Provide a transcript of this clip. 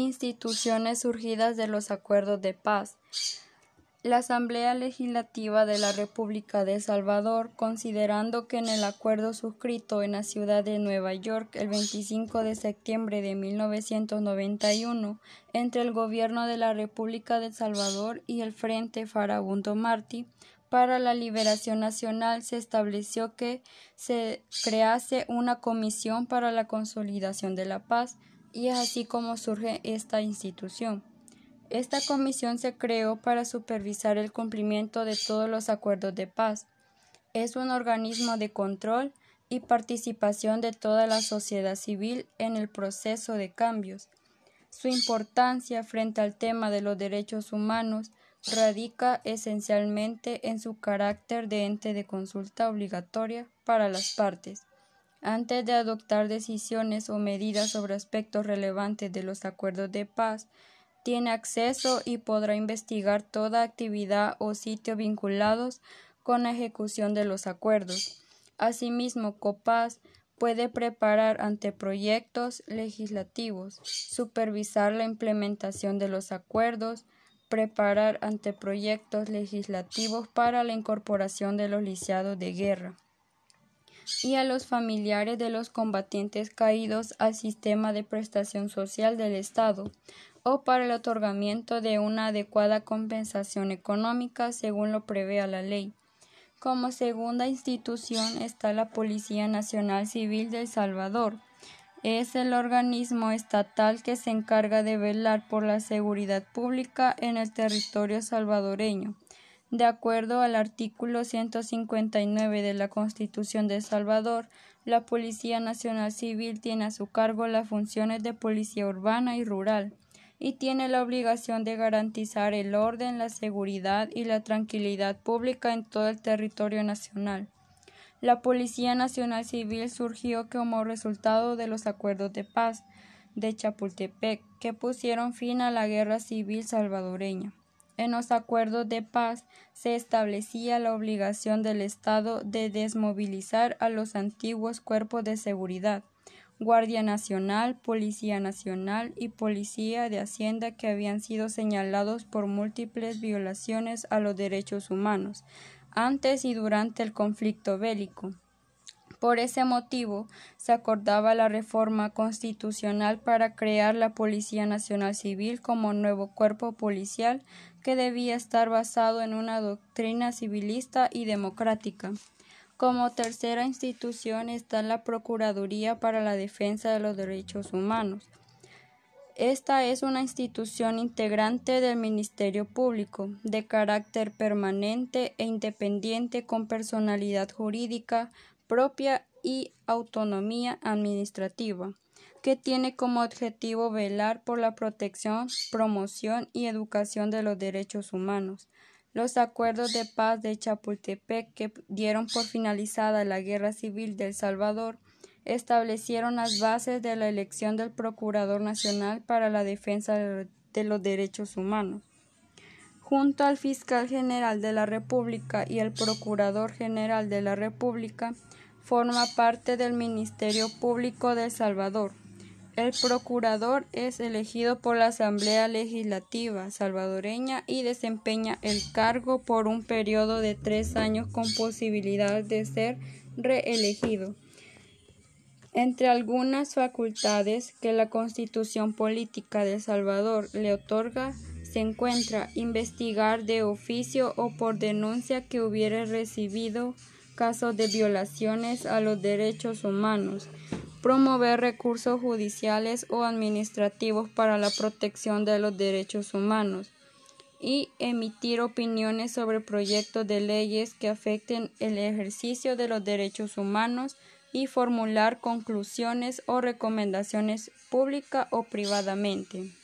Instituciones surgidas de los acuerdos de paz. La Asamblea Legislativa de la República de Salvador, considerando que en el acuerdo suscrito en la ciudad de Nueva York el 25 de septiembre de 1991 entre el Gobierno de la República de Salvador y el Frente Farabundo Martí para la Liberación Nacional, se estableció que se crease una comisión para la consolidación de la paz, y es así como surge esta institución. Esta comisión se creó para supervisar el cumplimiento de todos los acuerdos de paz. Es un organismo de control y participación de toda la sociedad civil en el proceso de cambios. Su importancia frente al tema de los derechos humanos radica esencialmente en su carácter de ente de consulta obligatoria para las partes. Antes de adoptar decisiones o medidas sobre aspectos relevantes de los acuerdos de paz, tiene acceso y podrá investigar toda actividad o sitio vinculados con la ejecución de los acuerdos. Asimismo, COPAS puede preparar anteproyectos legislativos, supervisar la implementación de los acuerdos, preparar anteproyectos legislativos para la incorporación de los lisiados de guerra y a los familiares de los combatientes caídos al sistema de prestación social del Estado, o para el otorgamiento de una adecuada compensación económica según lo prevea la ley. Como segunda institución está la Policía Nacional Civil de El Salvador. Es el organismo estatal que se encarga de velar por la seguridad pública en el territorio salvadoreño. De acuerdo al artículo 159 de la Constitución de Salvador, la Policía Nacional Civil tiene a su cargo las funciones de policía urbana y rural y tiene la obligación de garantizar el orden, la seguridad y la tranquilidad pública en todo el territorio nacional. La Policía Nacional Civil surgió como resultado de los acuerdos de paz de Chapultepec que pusieron fin a la guerra civil salvadoreña. En los acuerdos de paz se establecía la obligación del Estado de desmovilizar a los antiguos cuerpos de seguridad, Guardia Nacional, Policía Nacional y Policía de Hacienda que habían sido señalados por múltiples violaciones a los derechos humanos antes y durante el conflicto bélico. Por ese motivo, se acordaba la reforma constitucional para crear la Policía Nacional Civil como nuevo cuerpo policial que debía estar basado en una doctrina civilista y democrática. Como tercera institución está la Procuraduría para la Defensa de los Derechos Humanos. Esta es una institución integrante del Ministerio Público, de carácter permanente e independiente con personalidad jurídica propia y autonomía administrativa, que tiene como objetivo velar por la protección, promoción y educación de los derechos humanos, los acuerdos de paz de Chapultepec que dieron por finalizada la Guerra Civil de El Salvador establecieron las bases de la elección del Procurador Nacional para la Defensa de los Derechos Humanos. Junto al Fiscal General de la República y el Procurador General de la República, forma parte del Ministerio Público de El Salvador. El procurador es elegido por la Asamblea Legislativa salvadoreña y desempeña el cargo por un periodo de tres años con posibilidad de ser reelegido. Entre algunas facultades que la Constitución Política de El Salvador le otorga se encuentra investigar de oficio o por denuncia que hubiere recibido casos de violaciones a los derechos humanos, promover recursos judiciales o administrativos para la protección de los derechos humanos y emitir opiniones sobre proyectos de leyes que afecten el ejercicio de los derechos humanos y formular conclusiones o recomendaciones pública o privadamente.